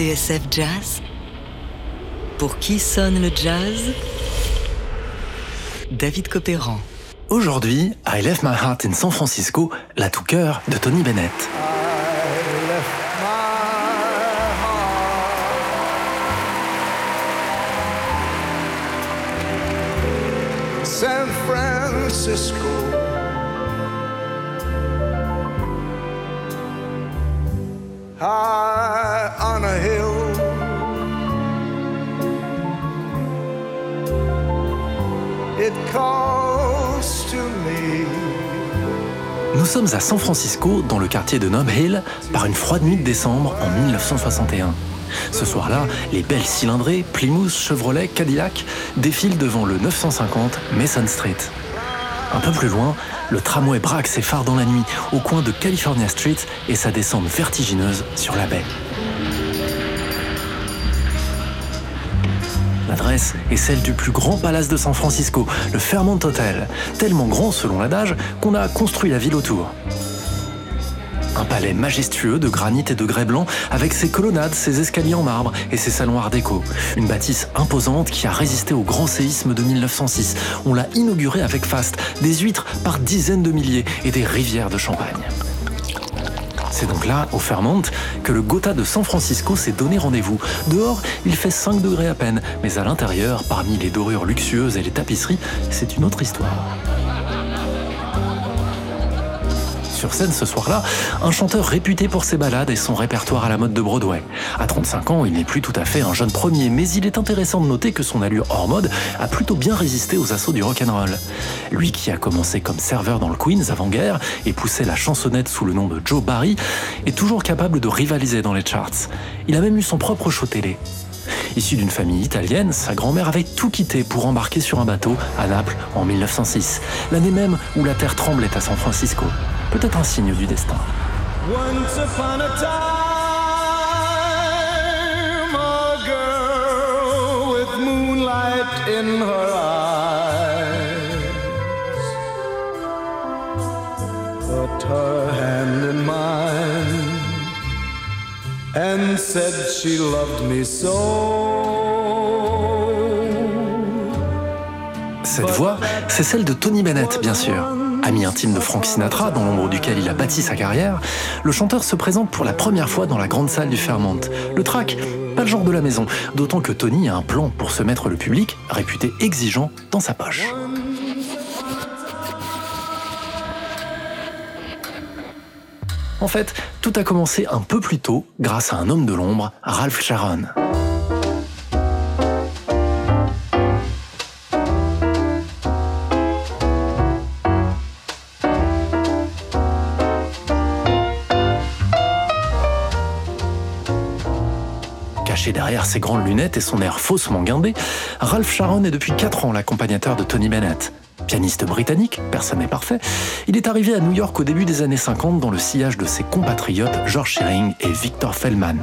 TSF Jazz Pour qui sonne le jazz? David Copéran. Aujourd'hui, I Left My Heart in San Francisco, la tout cœur de Tony Bennett. Nous sommes à San Francisco, dans le quartier de Nob Hill, par une froide nuit de décembre en 1961. Ce soir-là, les belles cylindrées, Plymouth, Chevrolet, Cadillac défilent devant le 950 Mason Street. Un peu plus loin, le tramway braque ses phares dans la nuit au coin de California Street et sa descente vertigineuse sur la baie. L'adresse est celle du plus grand palace de San Francisco, le Fairmont Hotel, tellement grand selon l'adage qu'on a construit la ville autour. Un palais majestueux de granit et de grès blanc avec ses colonnades, ses escaliers en marbre et ses salons art déco. Une bâtisse imposante qui a résisté au grand séisme de 1906. On l'a inauguré avec faste, des huîtres par dizaines de milliers et des rivières de champagne. C'est donc là, au Fairmont, que le Gotha de San Francisco s'est donné rendez-vous. Dehors, il fait 5 degrés à peine, mais à l'intérieur, parmi les dorures luxueuses et les tapisseries, c'est une autre histoire. Sur scène ce soir-là, un chanteur réputé pour ses ballades et son répertoire à la mode de Broadway. À 35 ans, il n'est plus tout à fait un jeune premier, mais il est intéressant de noter que son allure hors mode a plutôt bien résisté aux assauts du rock'n'roll. Lui qui a commencé comme serveur dans le Queens avant-guerre et poussé la chansonnette sous le nom de Joe Barry, est toujours capable de rivaliser dans les charts. Il a même eu son propre show télé. Issu d'une famille italienne, sa grand-mère avait tout quitté pour embarquer sur un bateau à Naples en 1906, l'année même où la terre tremblait à San Francisco. Peut-être un signe du destin. Once upon a time, a girl with moonlight in her eyes put her hand in mine and said she loved me so. Cette voix, c'est celle de Tony Bennett, bien sûr. Ami intime de Frank Sinatra, dans l'ombre duquel il a bâti sa carrière, le chanteur se présente pour la première fois dans la grande salle du Fairmont. Le track, pas le genre de la maison, d'autant que Tony a un plan pour se mettre le public, réputé exigeant, dans sa poche. En fait, tout a commencé un peu plus tôt grâce à un homme de l'ombre, Ralph Sharon. Derrière ses grandes lunettes et son air faussement guindé, Ralph Sharon est depuis 4 ans l'accompagnateur de Tony Bennett. Pianiste britannique, personne n'est parfait, il est arrivé à New York au début des années 50 dans le sillage de ses compatriotes George Shearing et Victor Feldman.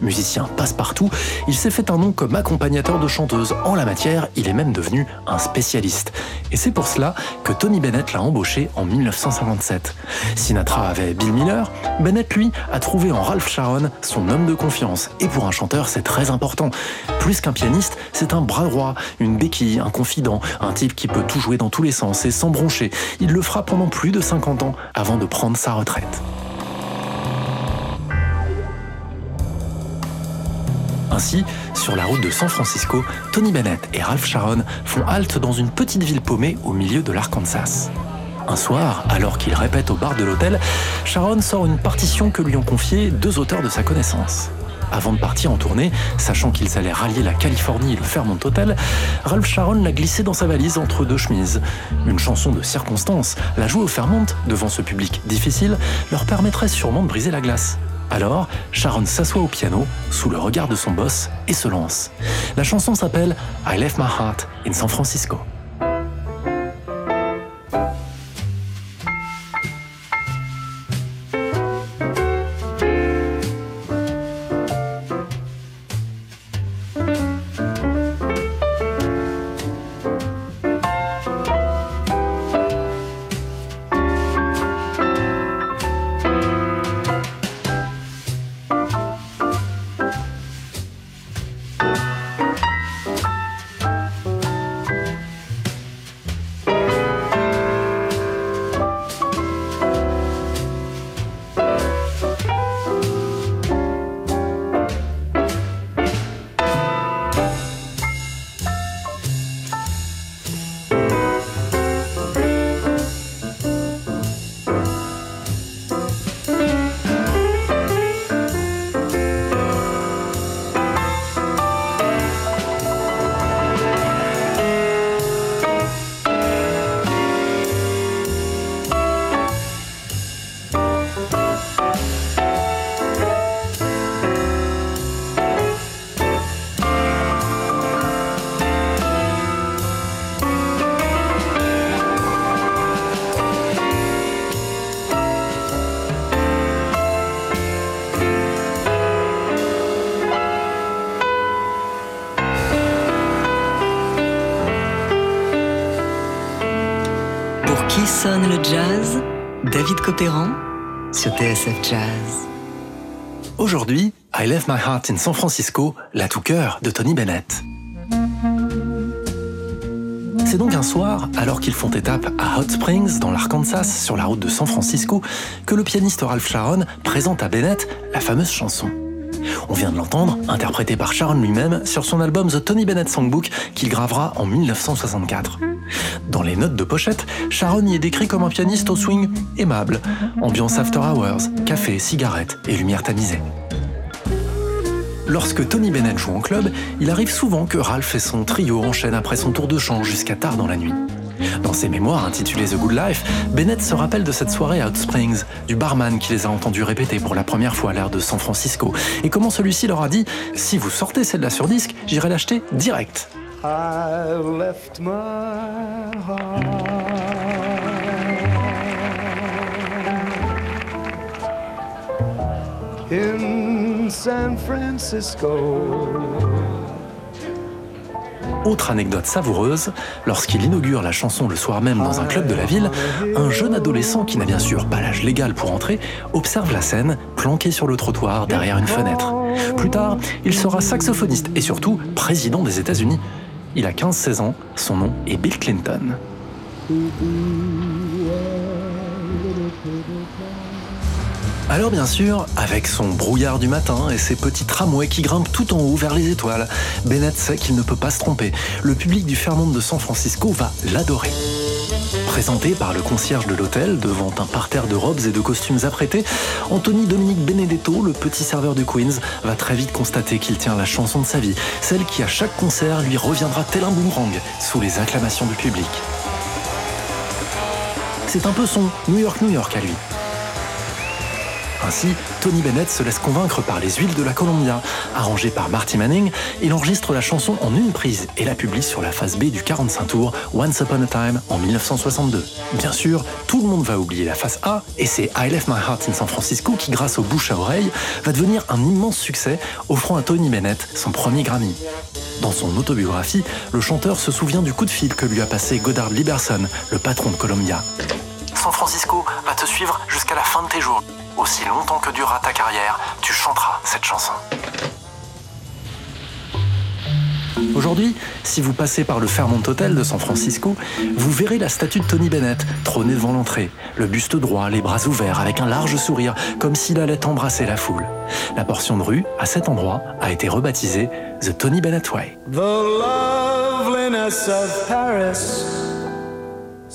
Musicien passe-partout, il s'est fait un nom comme accompagnateur de chanteuses. En la matière, il est même devenu un spécialiste. Et c'est pour cela que Tony Bennett l'a embauché en 1957. Sinatra avait Bill Miller, Bennett lui a trouvé en Ralph Sharon son homme de confiance. Et pour un chanteur, c'est très important. Plus qu'un pianiste, c'est un bras droit, une béquille, un confident, un type qui peut tout jouer dans tous les et sans broncher. Il le fera pendant plus de 50 ans avant de prendre sa retraite. Ainsi, sur la route de San Francisco, Tony Bennett et Ralph Sharon font halte dans une petite ville paumée au milieu de l'Arkansas. Un soir, alors qu'il répète au bar de l'hôtel, Sharon sort une partition que lui ont confiée deux auteurs de sa connaissance. Avant de partir en tournée, sachant qu'ils allaient rallier la Californie et le Fairmont Hotel, Ralph Sharon l'a glissé dans sa valise entre deux chemises. Une chanson de circonstance, la jouer au Fairmont, devant ce public difficile, leur permettrait sûrement de briser la glace. Alors, Sharon s'assoit au piano, sous le regard de son boss, et se lance. La chanson s'appelle I Left My Heart in San Francisco. Qui sonne le jazz? David Copéran sur TSF Jazz. Aujourd'hui, I Left My Heart in San Francisco, la tout cœur de Tony Bennett. C'est donc un soir, alors qu'ils font étape à Hot Springs, dans l'Arkansas, sur la route de San Francisco, que le pianiste Ralph Sharon présente à Bennett la fameuse chanson. On vient de l'entendre, interprétée par Sharon lui-même, sur son album The Tony Bennett Songbook qu'il gravera en 1964. Dans les notes de pochette, Sharon y est décrit comme un pianiste au swing aimable, ambiance after hours, café, cigarettes et lumière tamisée. Lorsque Tony Bennett joue en club, il arrive souvent que Ralph et son trio enchaînent après son tour de chant jusqu'à tard dans la nuit. Dans ses mémoires intitulées The Good Life, Bennett se rappelle de cette soirée à Hot Springs, du barman qui les a entendus répéter pour la première fois à l'air de San Francisco, et comment celui-ci leur a dit Si vous sortez celle-là sur disque, j'irai l'acheter direct. I've left my heart in San Francisco. Autre anecdote savoureuse, lorsqu'il inaugure la chanson le soir même dans un club de la ville, un jeune adolescent qui n'a bien sûr pas l'âge légal pour entrer observe la scène, planqué sur le trottoir derrière une fenêtre. Plus tard, il sera saxophoniste et surtout président des États-Unis. Il a 15-16 ans, son nom est Bill Clinton. Alors bien sûr, avec son brouillard du matin et ses petits tramways qui grimpent tout en haut vers les étoiles, Bennett sait qu'il ne peut pas se tromper. Le public du Fairmont de San Francisco va l'adorer. Présenté par le concierge de l'hôtel devant un parterre de robes et de costumes apprêtés, Anthony Dominique Benedetto, le petit serveur du Queens, va très vite constater qu'il tient la chanson de sa vie, celle qui à chaque concert lui reviendra tel un boomerang sous les acclamations du public. C'est un peu son New York New York à lui. Ainsi, Tony Bennett se laisse convaincre par les huiles de la Columbia. Arrangé par Marty Manning, il enregistre la chanson en une prise et la publie sur la phase B du 45 tours Once Upon a Time en 1962. Bien sûr, tout le monde va oublier la phase A et c'est I Left My Heart in San Francisco qui, grâce au bouche à oreille, va devenir un immense succès, offrant à Tony Bennett son premier Grammy. Dans son autobiographie, le chanteur se souvient du coup de fil que lui a passé Goddard Liberson, le patron de Columbia. San Francisco te suivre jusqu'à la fin de tes jours. Aussi longtemps que durera ta carrière, tu chanteras cette chanson. Aujourd'hui, si vous passez par le Fairmont Hotel de San Francisco, vous verrez la statue de Tony Bennett trôner devant l'entrée, le buste droit, les bras ouverts, avec un large sourire, comme s'il allait embrasser la foule. La portion de rue, à cet endroit, a été rebaptisée The Tony Bennett Way. The loveliness of Paris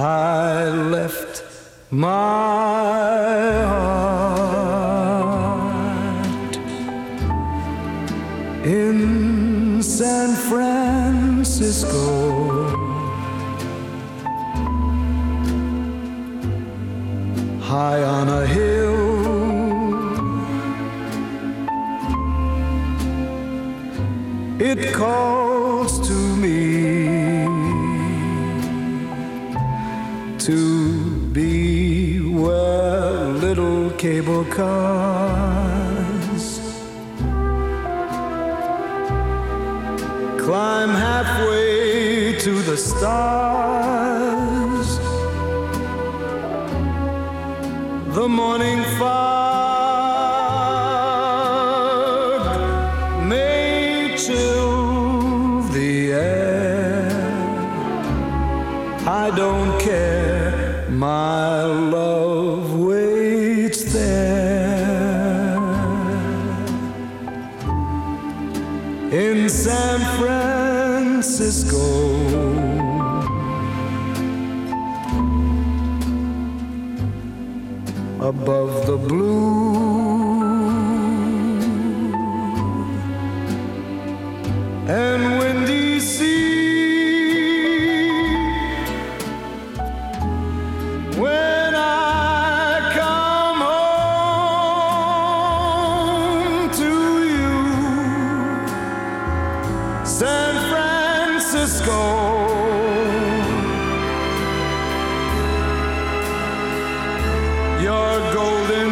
I left my heart in San Francisco. High on a hill, it calls cable cars climb halfway to the stars. The morning fog may chill the air. I don't care, my love Francisco. Above the blue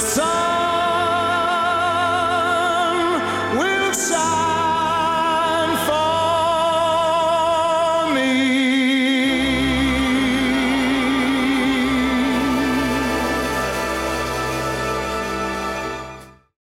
sun.